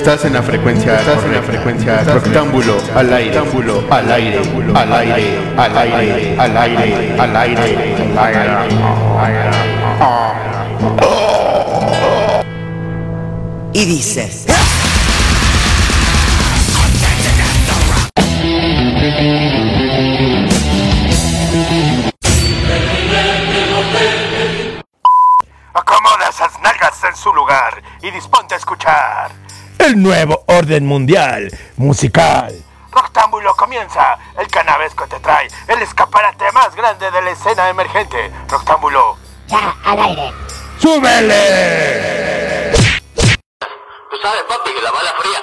Estás en la frecuencia, estás en la frecuencia rectángulo al aire, rectángulo al aire, al aire, al aire, al aire, al aire, al aire. Y dice. Acomoda esas nalgas en su lugar y disponte a escuchar. El nuevo orden mundial musical. Roctámbulo comienza. El canavesco te trae el escaparate más grande de la escena emergente. Roctámbulo. Ya, al aire. ¡Súbele! Tú sabes, papi, que la bala fría.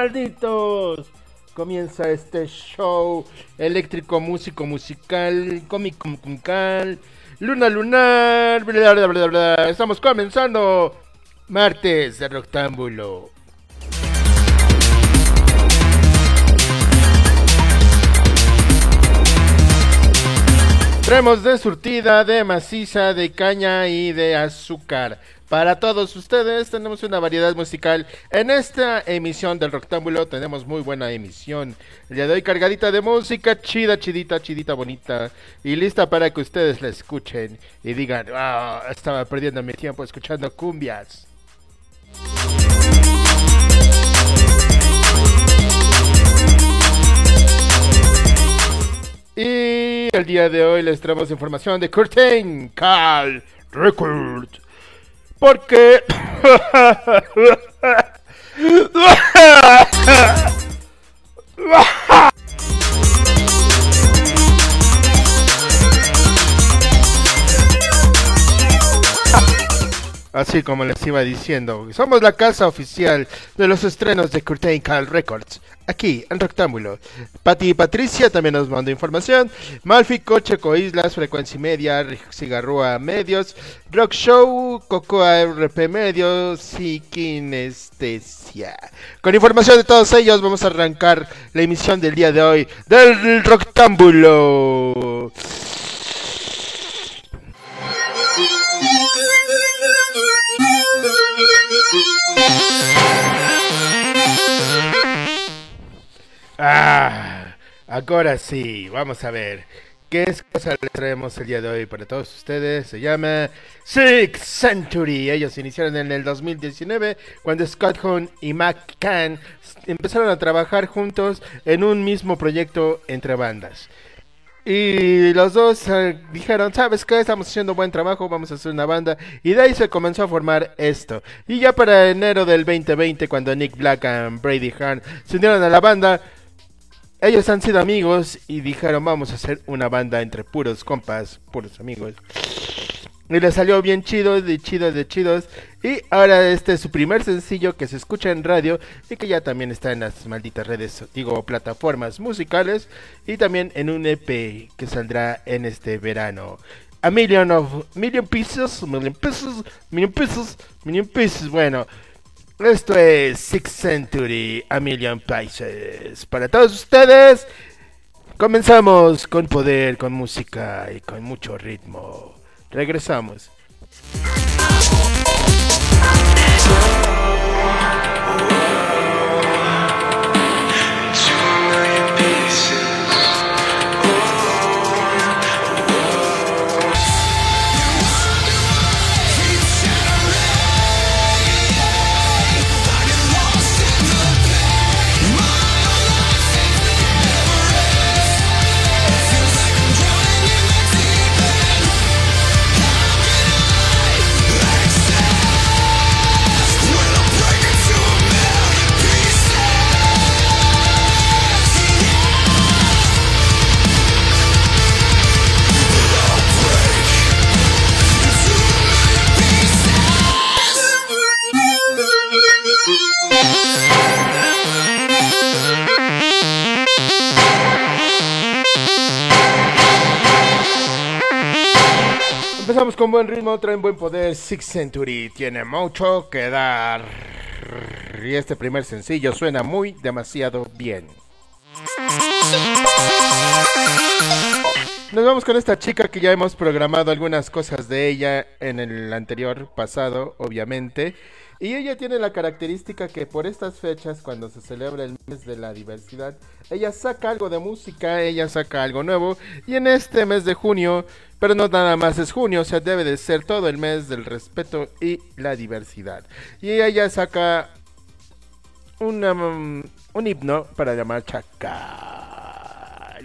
Malditos! Comienza este show eléctrico, músico, musical, cómico, musical, luna lunar, bla, bla, bla, bla. Estamos comenzando martes de Rectángulo. Traemos de surtida, de maciza, de caña y de azúcar. Para todos ustedes tenemos una variedad musical. En esta emisión del Rectángulo tenemos muy buena emisión. El día de hoy cargadita de música, chida, chidita, chidita, bonita. Y lista para que ustedes la escuchen y digan, ah, estaba perdiendo mi tiempo escuchando cumbias. Y el día de hoy les traemos información de Curtain Call Record. Porque... Así como les iba diciendo, somos la casa oficial de los estrenos de Curtain Call Records, aquí en Rectángulo. Pati y Patricia también nos mandó información. Malfi, Cocheco Islas, Frecuencia Media, Cigarrúa Medios, Rock Show, Cocoa RP Medios y Kinestesia. Con información de todos ellos vamos a arrancar la emisión del día de hoy del Rectángulo. Ahora sí, vamos a ver. ¿Qué es cosa les traemos el día de hoy para todos ustedes? Se llama Six Century. Ellos iniciaron en el 2019 cuando Scott Hunt y Mac Can empezaron a trabajar juntos en un mismo proyecto entre bandas. Y los dos eh, dijeron, ¿sabes qué? Estamos haciendo buen trabajo, vamos a hacer una banda. Y de ahí se comenzó a formar esto. Y ya para enero del 2020, cuando Nick Black y Brady Hahn se unieron a la banda, ellos han sido amigos y dijeron, vamos a hacer una banda entre puros compas, puros amigos. Y les salió bien chido, de chidos, de chidos. Y ahora este es su primer sencillo que se escucha en radio y que ya también está en las malditas redes, digo, plataformas musicales. Y también en un EP que saldrá en este verano. A million of million pieces, million pesos, million pesos, million pieces. Bueno, esto es Six Century, A Million Pieces. Para todos ustedes, comenzamos con poder, con música y con mucho ritmo. Regresamos. Empezamos con buen ritmo, traen buen poder. Six Century tiene mucho que dar. Y este primer sencillo suena muy demasiado bien. Nos vamos con esta chica que ya hemos programado algunas cosas de ella en el anterior pasado, obviamente. Y ella tiene la característica que por estas fechas, cuando se celebra el mes de la diversidad, ella saca algo de música, ella saca algo nuevo. Y en este mes de junio, pero no nada más es junio, o sea, debe de ser todo el mes del respeto y la diversidad. Y ella saca mm, un himno para la marcha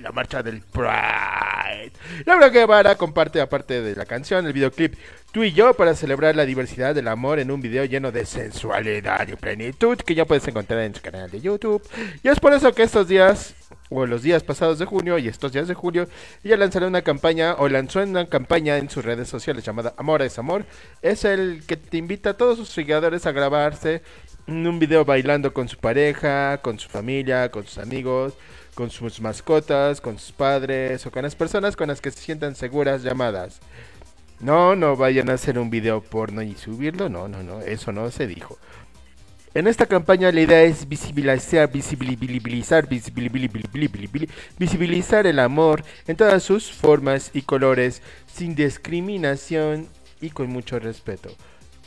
la marcha del Pride. Laura Guevara comparte, aparte de la canción, el videoclip Tú y yo para celebrar la diversidad del amor en un video lleno de sensualidad y plenitud que ya puedes encontrar en su canal de YouTube. Y es por eso que estos días, o los días pasados de junio y estos días de julio, ella lanzará una campaña o lanzó una campaña en sus redes sociales llamada Amor es Amor. Es el que te invita a todos sus seguidores a grabarse un video bailando con su pareja, con su familia, con sus amigos con sus mascotas, con sus padres o con las personas con las que se sientan seguras llamadas. No, no vayan a hacer un video porno y subirlo, no, no, no, eso no se dijo. En esta campaña la idea es visibilizar, visibilizar, visibilizar el amor en todas sus formas y colores, sin discriminación y con mucho respeto.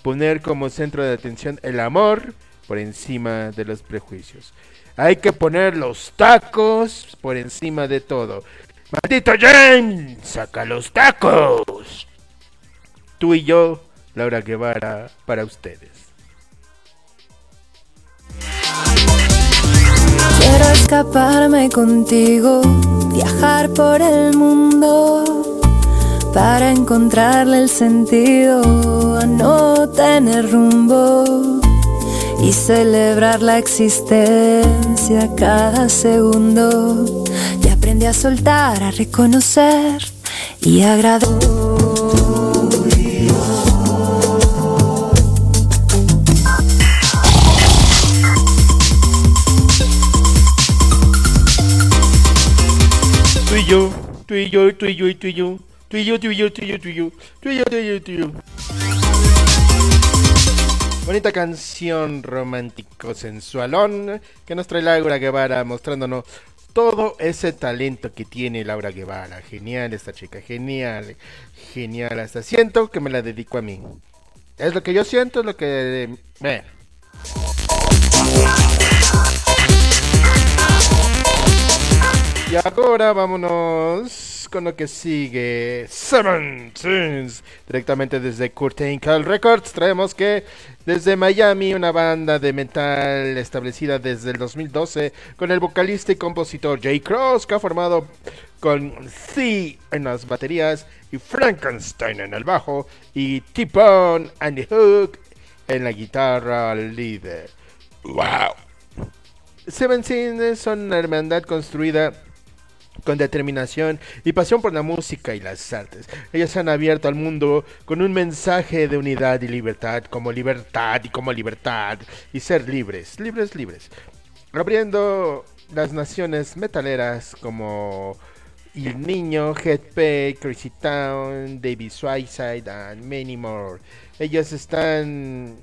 Poner como centro de atención el amor por encima de los prejuicios. Hay que poner los tacos por encima de todo. ¡Maldito James! ¡Saca los tacos! Tú y yo, Laura Guevara, para ustedes. Quiero escaparme contigo, viajar por el mundo para encontrarle el sentido a no tener rumbo y celebrar la existencia cada segundo. Y aprendí a soltar, a reconocer y agradecer. Tú y yo, tú y yo, tú y yo, tú y yo, tú y yo, tú y yo, tú y yo, tú y yo, tú y yo, tú y yo. Bonita canción romántico sensualón que nos trae Laura Guevara mostrándonos todo ese talento que tiene Laura Guevara. Genial esta chica, genial, genial. Hasta siento que me la dedico a mí. Es lo que yo siento, es lo que... Eh. Y ahora vámonos con lo que sigue. Seven Tunes. Directamente desde Curtain Call Records. Traemos que desde Miami, una banda de metal establecida desde el 2012 con el vocalista y compositor Jay Cross, que ha formado con C en las baterías y Frankenstein en el bajo y T-Bone and Hook en la guitarra líder. ¡Wow! Seven Sins son una hermandad construida con determinación y pasión por la música y las artes. Ellos se han abierto al mundo con un mensaje de unidad y libertad, como libertad y como libertad, y ser libres, libres, libres. Abriendo las naciones metaleras como El Niño, Headpay, Crazy Town, David Swyside and many more. Ellos están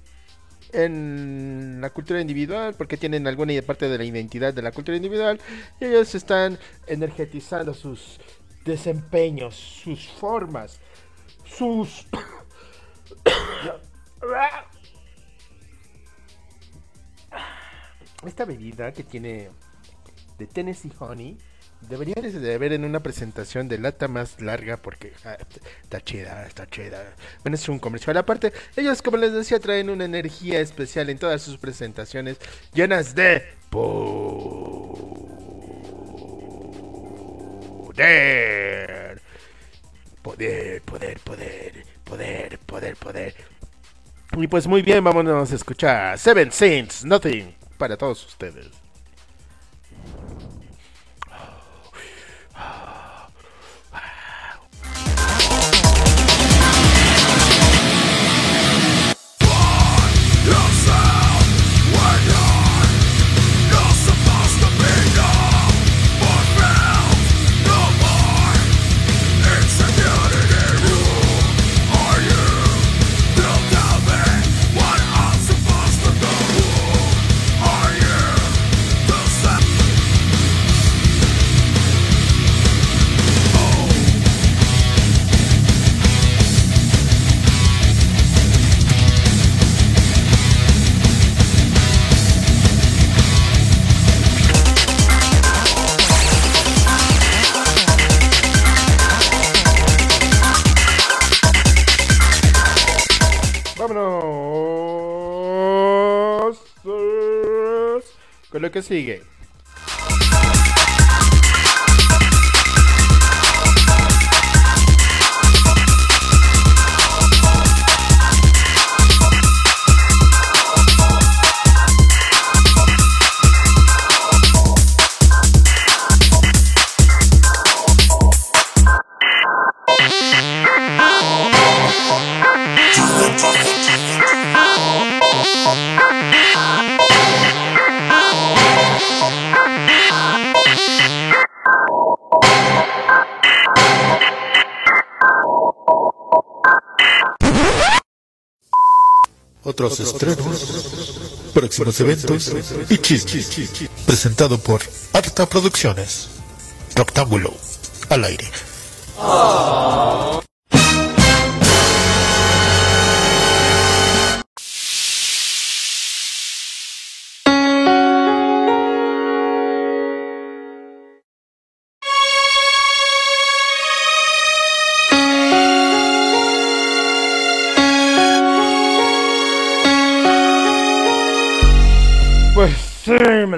en la cultura individual porque tienen alguna parte de la identidad de la cultura individual y ellos están energetizando sus desempeños, sus formas, sus... Esta bebida que tiene de Tennessee Honey Debería de ver en una presentación de lata más larga porque ah, está chida, está chida. Bueno, es un comercial. Aparte, ellos, como les decía, traen una energía especial en todas sus presentaciones llenas de poder. Poder, poder, poder, poder, poder, poder. Y pues muy bien, vámonos a escuchar Seven Saints, Nothing para todos ustedes. Con lo que sigue. Otros estrenos, próximos eventos y chismes. Presentado por Arta Producciones. Rectángulo al aire.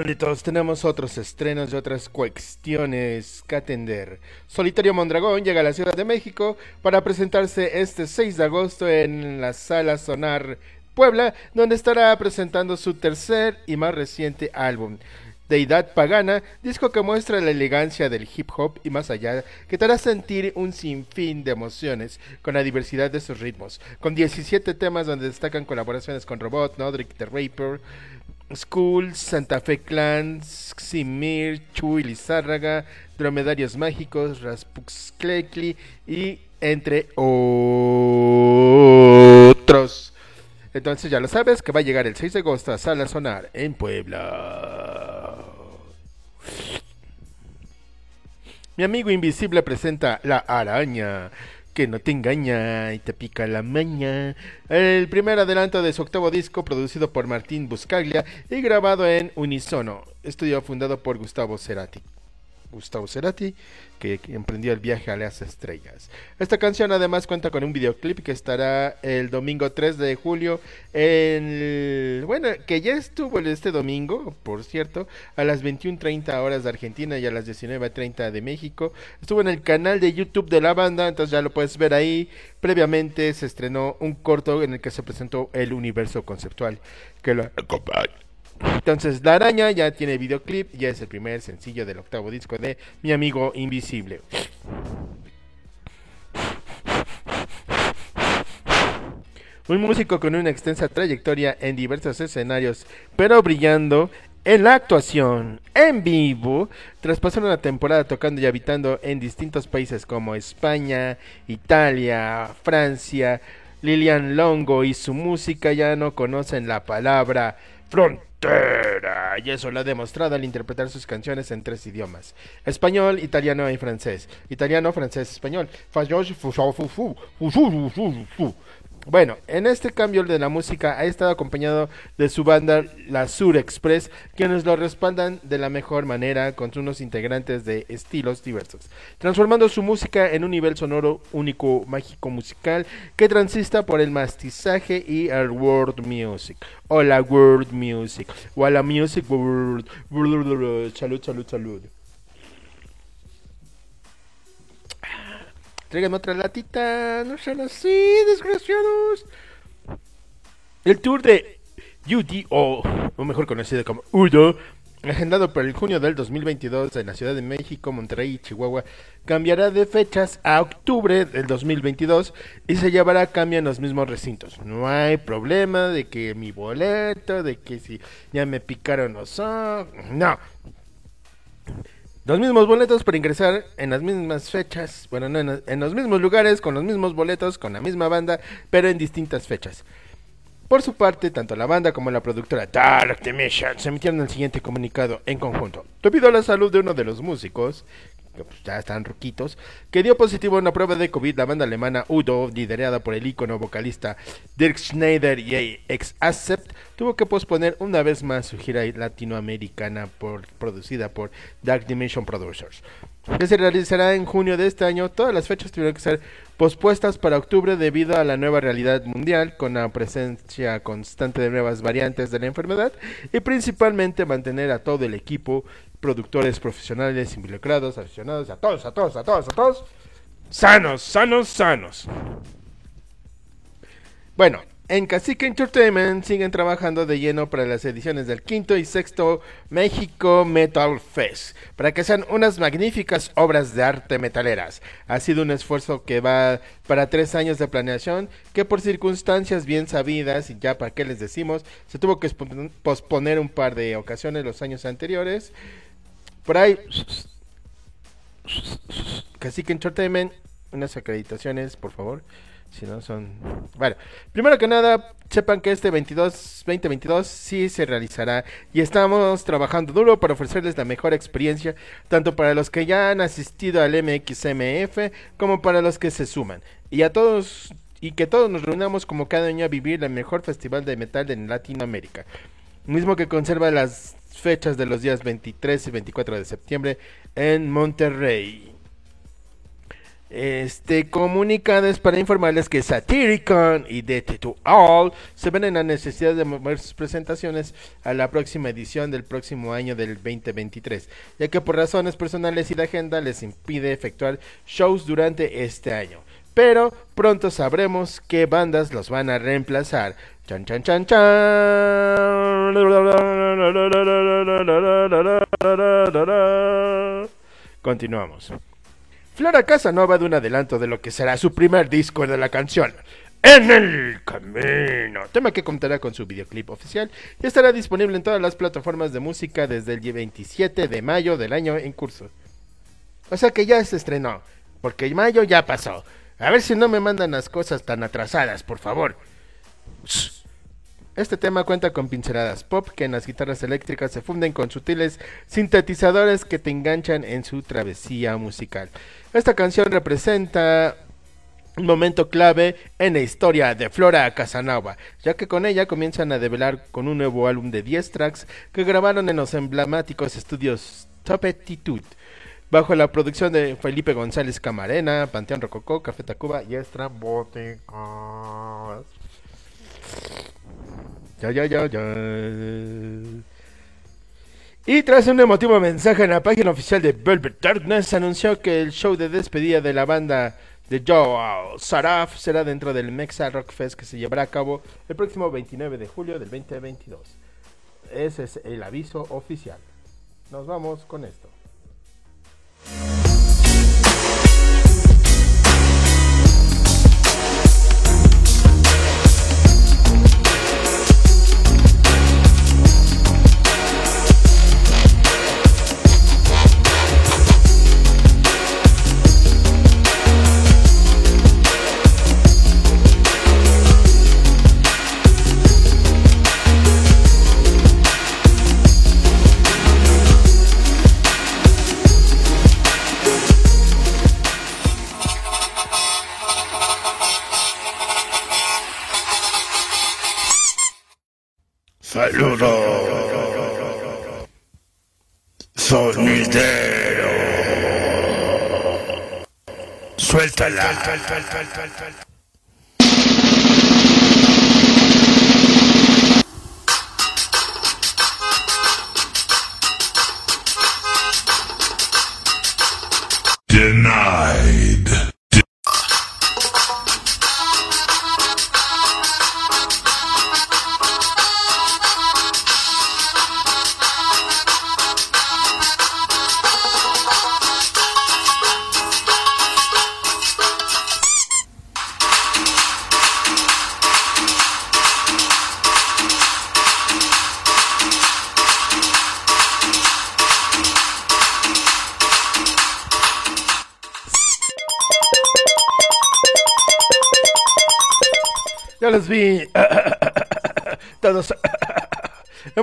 Malditos, tenemos otros estrenos y otras cuestiones que atender. Solitario Mondragón llega a la Ciudad de México para presentarse este 6 de agosto en la Sala Sonar Puebla, donde estará presentando su tercer y más reciente álbum. Deidad Pagana, disco que muestra la elegancia del hip hop y más allá, que te hará sentir un sinfín de emociones con la diversidad de sus ritmos, con 17 temas donde destacan colaboraciones con Robot, Nodrick the Raper, School, Santa Fe Clan, Ximir, Chuy Lizárraga, Dromedarios Mágicos, Raspux Klekli y entre otros. Entonces ya lo sabes que va a llegar el 6 de agosto a Sala Sonar en Puebla. Mi amigo invisible presenta La Araña, que no te engaña y te pica la maña. El primer adelanto de su octavo disco, producido por Martín Buscaglia y grabado en Unisono, estudio fundado por Gustavo Cerati. Gustavo Cerati, que emprendió el viaje a las estrellas. Esta canción además cuenta con un videoclip que estará el domingo 3 de julio en... Bueno, que ya estuvo este domingo, por cierto, a las 21.30 horas de Argentina y a las 19.30 de México. Estuvo en el canal de YouTube de la banda, entonces ya lo puedes ver ahí. Previamente se estrenó un corto en el que se presentó el universo conceptual que lo acompaña. Entonces, La Araña ya tiene videoclip, ya es el primer sencillo del octavo disco de Mi Amigo Invisible. Un músico con una extensa trayectoria en diversos escenarios, pero brillando en la actuación en vivo, tras pasar una temporada tocando y habitando en distintos países como España, Italia, Francia, Lilian Longo y su música ya no conocen la palabra frontera. Y eso lo ha demostrado al interpretar sus canciones en tres idiomas. Español, italiano y francés. Italiano, francés, español. Bueno, en este cambio de la música ha estado acompañado de su banda La Sur Express, quienes lo respaldan de la mejor manera con unos integrantes de estilos diversos, transformando su música en un nivel sonoro único, mágico musical que transista por el mastizaje y el world music, o la world music, o la music world. Salud, salud, salud. Tráigame otra latita, no sean así, desgraciados. El tour de UDO, o mejor conocido como UDO, agendado para el junio del 2022 en la Ciudad de México, Monterrey y Chihuahua, cambiará de fechas a octubre del 2022 y se llevará a cambio en los mismos recintos. No hay problema de que mi boleto, de que si ya me picaron los ojos, no. Los mismos boletos para ingresar en las mismas fechas, bueno, no, en, los mismos lugares, con los mismos boletos, con la misma banda, pero en distintas fechas. Por su parte, tanto la banda como la productora Dark Dimension se emitieron el siguiente comunicado en conjunto. Debido a la salud de uno de los músicos, que pues, ya están ruquitos, que dio positivo en una prueba de COVID, la banda alemana Udo, liderada por el ícono vocalista Dirk Schneider y ex Accept, tuvo que posponer una vez más su gira latinoamericana producida por Dark Dimension Producers. que se realizará en junio de este año. Todas las fechas tuvieron que ser pospuestas para octubre debido a la nueva realidad mundial, con la presencia constante de nuevas variantes de la enfermedad y principalmente mantener a todo el equipo, productores profesionales involucrados, aficionados, a todos, a todos, a todos, a todos, sanos, sanos, sanos. Bueno, en Cacique Entertainment siguen trabajando de lleno para las ediciones del quinto y sexto México Metal Fest, para que sean unas magníficas obras de arte metaleras. Ha sido un esfuerzo que va para tres años de planeación, que por circunstancias bien sabidas, y ya para qué les decimos, se tuvo que posponer un par de ocasiones los años anteriores. Por ahí, Cacique Entertainment, unas acreditaciones, por favor. Si no son... Bueno, primero que nada, sepan que este 22, 2022 sí se realizará y estamos trabajando duro para ofrecerles la mejor experiencia, tanto para los que ya han asistido al MXMF como para los que se suman. Y a todos y que todos nos reunamos como cada año a vivir el mejor festival de metal en Latinoamérica. Mismo que conserva las fechas de los días 23 y 24 de septiembre en Monterrey. Este, comunicados para informarles que Satyricon y DT to All se ven en la necesidad de mover sus presentaciones a la próxima edición del próximo año del 2023, ya que por razones personales y de agenda les impide efectuar shows durante este año. Pero pronto sabremos qué bandas los van a reemplazar. Chan chan chan chan. Continuamos. Flora Casanova de un adelanto de lo que será su primer disco de la canción. En el camino. Tema que contará con su videoclip oficial y estará disponible en todas las plataformas de música desde el 27 de mayo del año en curso. O sea que ya se estrenó, porque mayo ya pasó. A ver si no me mandan las cosas tan atrasadas, por favor. Este tema cuenta con pinceladas pop que en las guitarras eléctricas se funden con sutiles sintetizadores que te enganchan en su travesía musical. Esta canción representa un momento clave en la historia de Flora Casanova, ya que con ella comienzan a develar con un nuevo álbum de 10 tracks que grabaron en los emblemáticos estudios Top Attitude, bajo la producción de Felipe González Camarena, Panteón Rococó, Café Tacuba y Estrambóticas. Ya, ya, ya, ya. Y tras un emotivo mensaje en la página oficial de Velvet Darkness, anunció que el show de despedida de la banda de Joe Saraf será dentro del Mexa Rock Fest que se llevará a cabo el próximo 29 de julio del 2022. Ese es el aviso oficial. Nos vamos con esto. Bye. Saludos. Sonidero. Suéltala.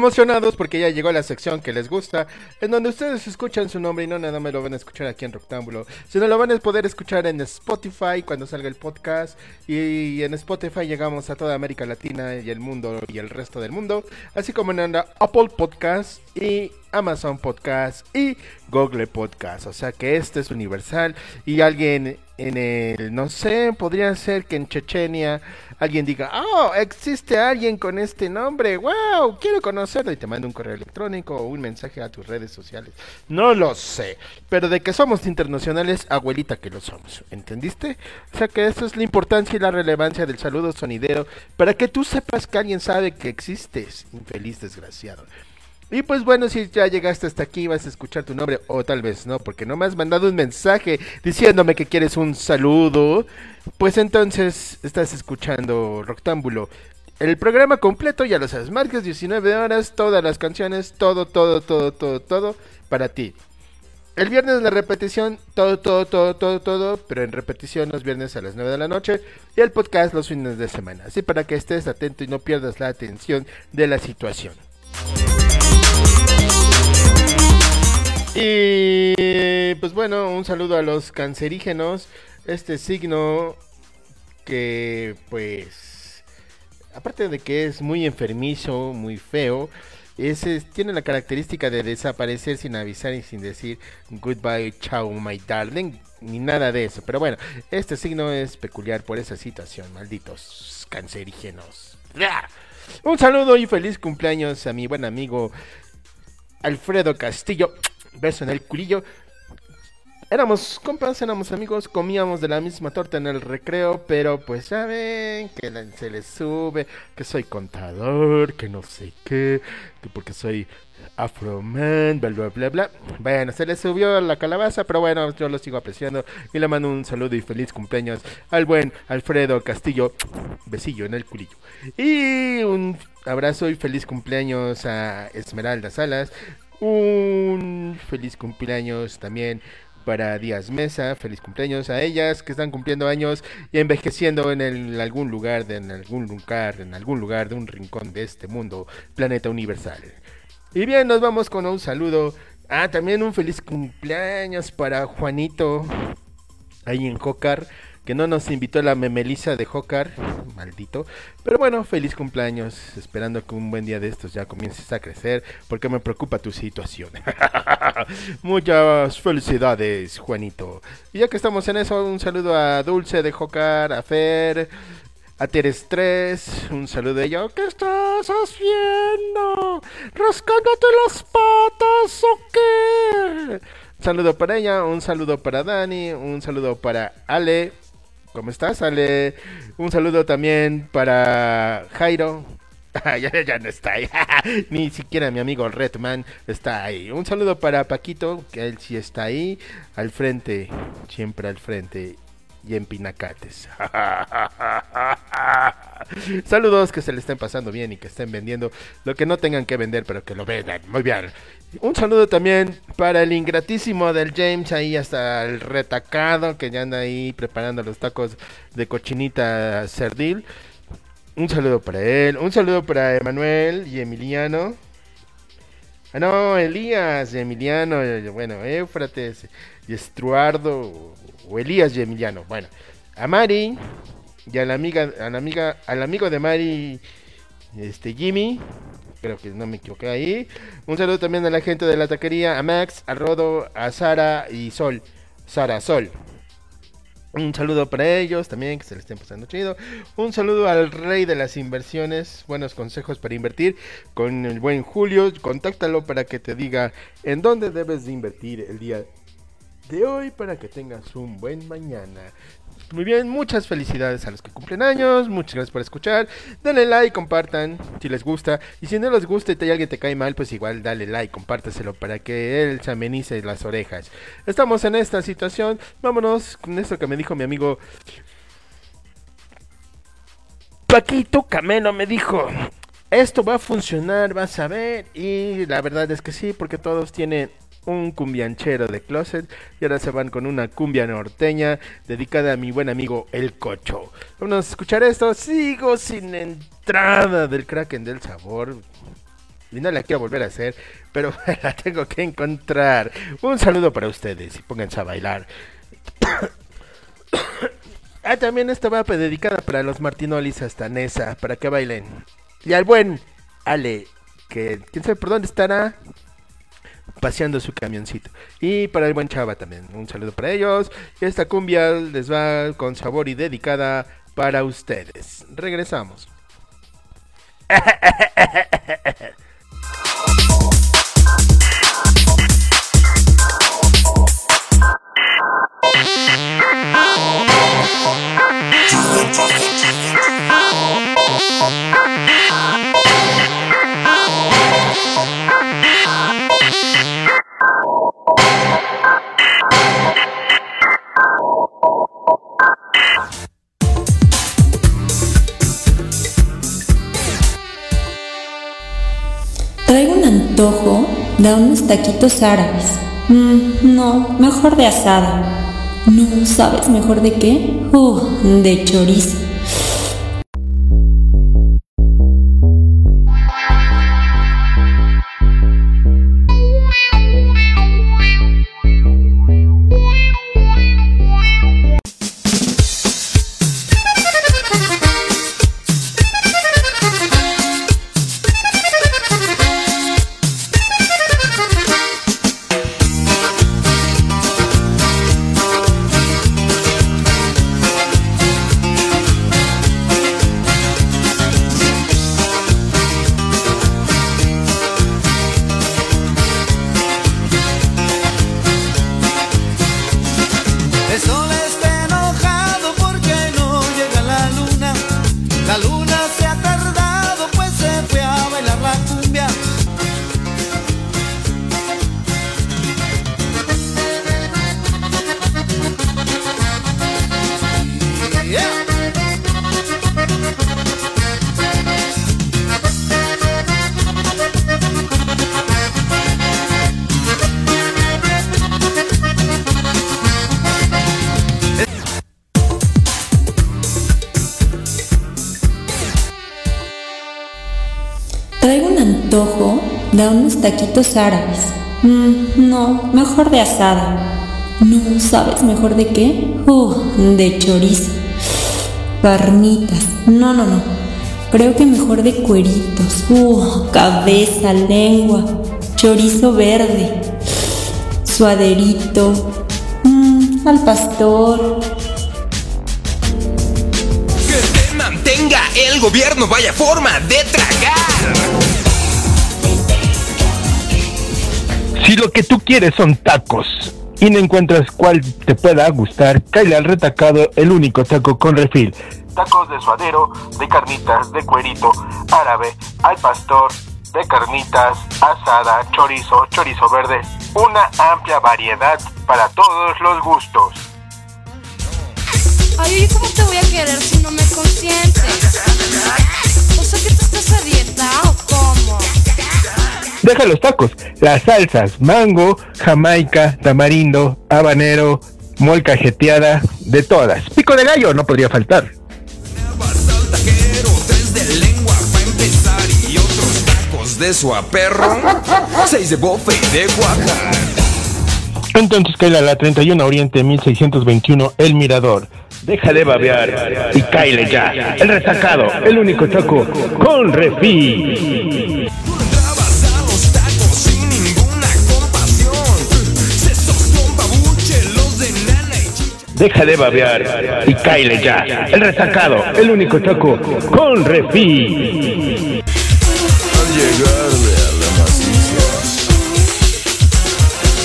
Emocionados porque ya llegó la sección que les gusta, en donde ustedes escuchan su nombre y no nada más lo van a escuchar aquí en Rectángulo, sino lo van a poder escuchar en Spotify cuando salga el podcast. Y en Spotify llegamos a toda América Latina y el mundo y el resto del mundo, así como en Apple Podcast y Amazon Podcast y Google Podcast. O sea que este es universal y alguien en el, no sé, podría ser que en Chechenia alguien diga, oh, existe alguien con este nombre, wow, quiero conocerlo y te manda un correo electrónico o un mensaje a tus redes sociales. No lo sé, pero de que somos internacionales, abuelita que lo somos, ¿entendiste? O sea que eso es la importancia y la relevancia del saludo sonidero para que tú sepas que alguien sabe que existes, infeliz desgraciado. Y pues bueno, si ya llegaste hasta aquí, vas a escuchar tu nombre, o tal vez no, porque no me has mandado un mensaje diciéndome que quieres un saludo, pues entonces estás escuchando Roctámbulo. El programa completo, ya lo sabes, marcas 19 horas, todas las canciones, todo, todo, todo, todo, todo para ti. El viernes la repetición, todo, todo, todo, todo, todo, pero en repetición los viernes a las 9 de la noche y el podcast los fines de semana. Así para que estés atento y no pierdas la atención de la situación. Y pues bueno, un saludo a los cancerígenos. Este signo que pues aparte de que es muy enfermizo, muy feo, tiene la característica de desaparecer sin avisar y sin decir goodbye, ciao, my darling, ni nada de eso. Pero bueno, este signo es peculiar por esa situación, malditos cancerígenos. Un saludo y feliz cumpleaños a mi buen amigo Alfredo Castillo beso en el culillo. Éramos compas, éramos amigos, comíamos de la misma torta en el recreo, pero pues saben que se les sube, que soy contador, que no sé qué, que porque soy afroman, bla bla bla bla. Bueno, se les subió la calabaza, pero bueno, yo lo sigo apreciando y le mando un saludo y feliz cumpleaños al buen Alfredo Castillo, besillo en el culillo. Y un abrazo y feliz cumpleaños a Esmeralda Salas, un feliz cumpleaños también para Díaz Mesa, feliz cumpleaños a ellas que están cumpliendo años y envejeciendo en, algún lugar, de, en algún lugar, en algún lugar de un rincón de este mundo, planeta universal. Y bien, nos vamos con un saludo. Ah, también un feliz cumpleaños para Juanito, ahí en Jocar que no nos invitó la memelisa de Jocar, maldito. Pero bueno, feliz cumpleaños, esperando que un buen día de estos ya comiences a crecer, porque me preocupa tu situación. Muchas felicidades, Juanito. Y ya que estamos en eso, un saludo a Dulce de Jocar, a Fer, a Teres 3, un saludo de ella. ¿Qué estás haciendo? ¿Rascándote las patas o qué? Un saludo para ella, un saludo para Dani, un saludo para Ale, ¿Cómo estás, Ale? Un saludo también para Jairo. ya, ya, no está ahí. Ni siquiera mi amigo Redman está ahí. Un saludo para Paquito, que él sí está ahí. Al frente, siempre al frente. Y en Pinacates. Saludos, que se le estén pasando bien y que estén vendiendo lo que no tengan que vender, pero que lo vendan. Muy bien. Un saludo también para el ingratísimo del James, ahí hasta el retacado, que ya anda ahí preparando los tacos de cochinita cerdil. Un saludo para él. Un saludo para Emanuel y Emiliano. Ah, no, Elías y Emiliano. Bueno, Éufrates y Estruardo. O Elías y Emiliano. Bueno, a Mari y a la amiga, a la amiga, al amigo de Mari, este Jimmy, creo que no me equivoqué ahí. Un saludo también a la gente de la taquería, a Max, a Rodo, a Sara y Sol, Sara Sol. Un saludo para ellos también, que se les estén pasando chido. Un saludo al rey de las inversiones. Buenos consejos para invertir con el buen Julio. Contáctalo para que te diga en dónde debes de invertir el día de hoy para que tengas un buen mañana. Muy bien, muchas felicidades a los que cumplen años, muchas gracias por escuchar, denle like, compartan si les gusta, y si no les gusta y alguien te cae mal, pues igual dale like, compártaselo para que él se amenice las orejas. Estamos en esta situación, vámonos con esto que me dijo mi amigo Paquito Camelo, me dijo, esto va a funcionar, vas a ver, y la verdad es que sí, porque todos tienen un cumbianchero de closet y ahora se van con una cumbia norteña dedicada a mi buen amigo El Cocho. Vamos a escuchar esto. Sigo sin entrada del Kraken del sabor. y no la quiero volver a hacer, pero la tengo que encontrar. Un saludo para ustedes y pónganse a bailar. ah, también esta va dedicada para los Martinolis hasta Nesa, para que bailen. Y al buen Ale, que quién sabe por dónde estará paseando su camioncito. Y para el buen Chava también, un saludo para ellos. Esta cumbia les va con sabor y dedicada para ustedes. Regresamos. taquitos árabes. Mm, no, mejor de asada. No, ¿sabes mejor de qué? Uh, de chorizo. Árabes. Mm, no, mejor de asada. No, ¿sabes mejor de qué? De chorizo. Carnitas. No, no, no. Creo que mejor de cueritos. Uh, cabeza, lengua. Chorizo verde. Suaderito. Mm, al pastor. Que te mantenga el gobierno, vaya forma de tragar. Si lo que tú quieres son tacos y no encuentras cuál te pueda gustar, cállale al retacado el único taco con refil. Tacos de suadero, de carnitas, de cuerito, árabe, al pastor, de carnitas, asada, chorizo, chorizo verde. Una amplia variedad para todos los gustos. Ay, ¿cómo te voy a querer si no me consientes? O sea, que tú estás a o cómo? Deja los tacos, las salsas, mango, jamaica, tamarindo, habanero, molcajeteada, de todas. Pico de gallo no podría faltar. De lengua para empezar y otros tacos de bofe de Oaxaca. Entonces cae la 31 Oriente 1621 El Mirador. Deja de babear y caile ya. El resacado, el único taco con refil. Deja de babear y caile ya. El resacado, el único taco con refil. Al llegarle a la maciza.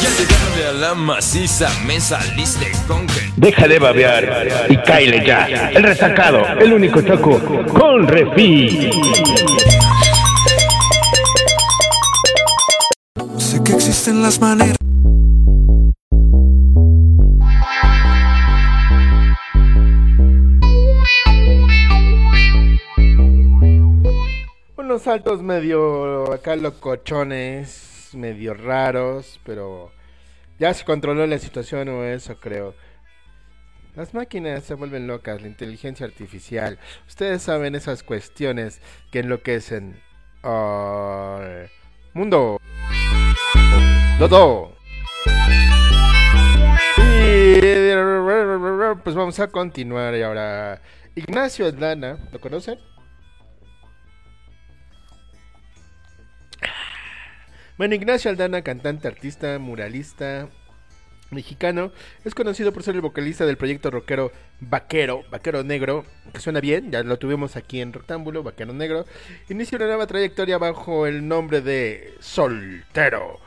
Y al llegarle a la maciza me saliste con que Deja de babear y caile ya. El resacado, el único taco con refil. Sé que existen las maneras. Unos saltos medio acá locochones, medio raros, pero ya se controló la situación o eso creo. Las máquinas se vuelven locas, la inteligencia artificial. Ustedes saben esas cuestiones que enloquecen. Ay, mundo. Dodo. Y pues vamos a continuar y ahora Ignacio Aldana, ¿lo conocen? Bueno, Ignacio Aldana, cantante, artista, muralista, mexicano, es conocido por ser el vocalista del proyecto rockero Vaquero, Vaquero Negro, que suena bien, ya lo tuvimos aquí en Rectángulo, Vaquero Negro. Inicia una nueva trayectoria bajo el nombre de Soltero.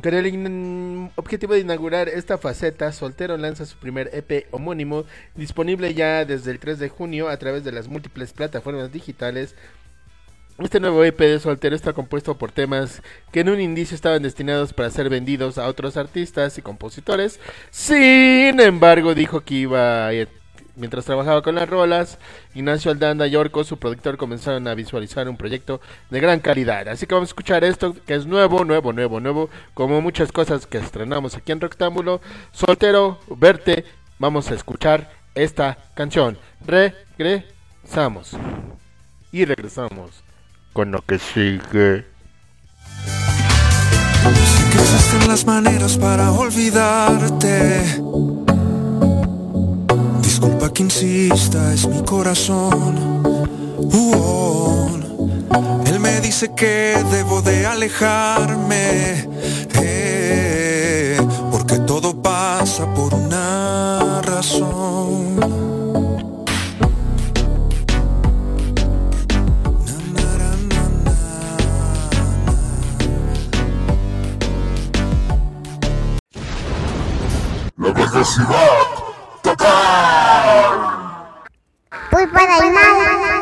Con el objetivo de inaugurar esta faceta, Soltero lanza su primer EP homónimo, disponible ya desde el 3 de junio a través de las múltiples plataformas digitales este nuevo EP de Soltero está compuesto por temas que en un inicio estaban destinados para ser vendidos a otros artistas y compositores. Sin embargo, dijo que iba a- mientras trabajaba con las rolas, Ignacio Aldana y Orco, su productor, comenzaron a visualizar un proyecto de gran calidad. Así que vamos a escuchar esto que es nuevo, nuevo, nuevo, nuevo, como muchas cosas que estrenamos aquí en Rectángulo. Soltero, verte, vamos a escuchar esta canción. Regresamos. Y regresamos con lo que sigue. Que existen las maneras para olvidarte. Disculpa que insista, es mi corazón. Él me dice que debo de alejarme. eh, porque todo pasa por una razón. La velocidad total. Animal.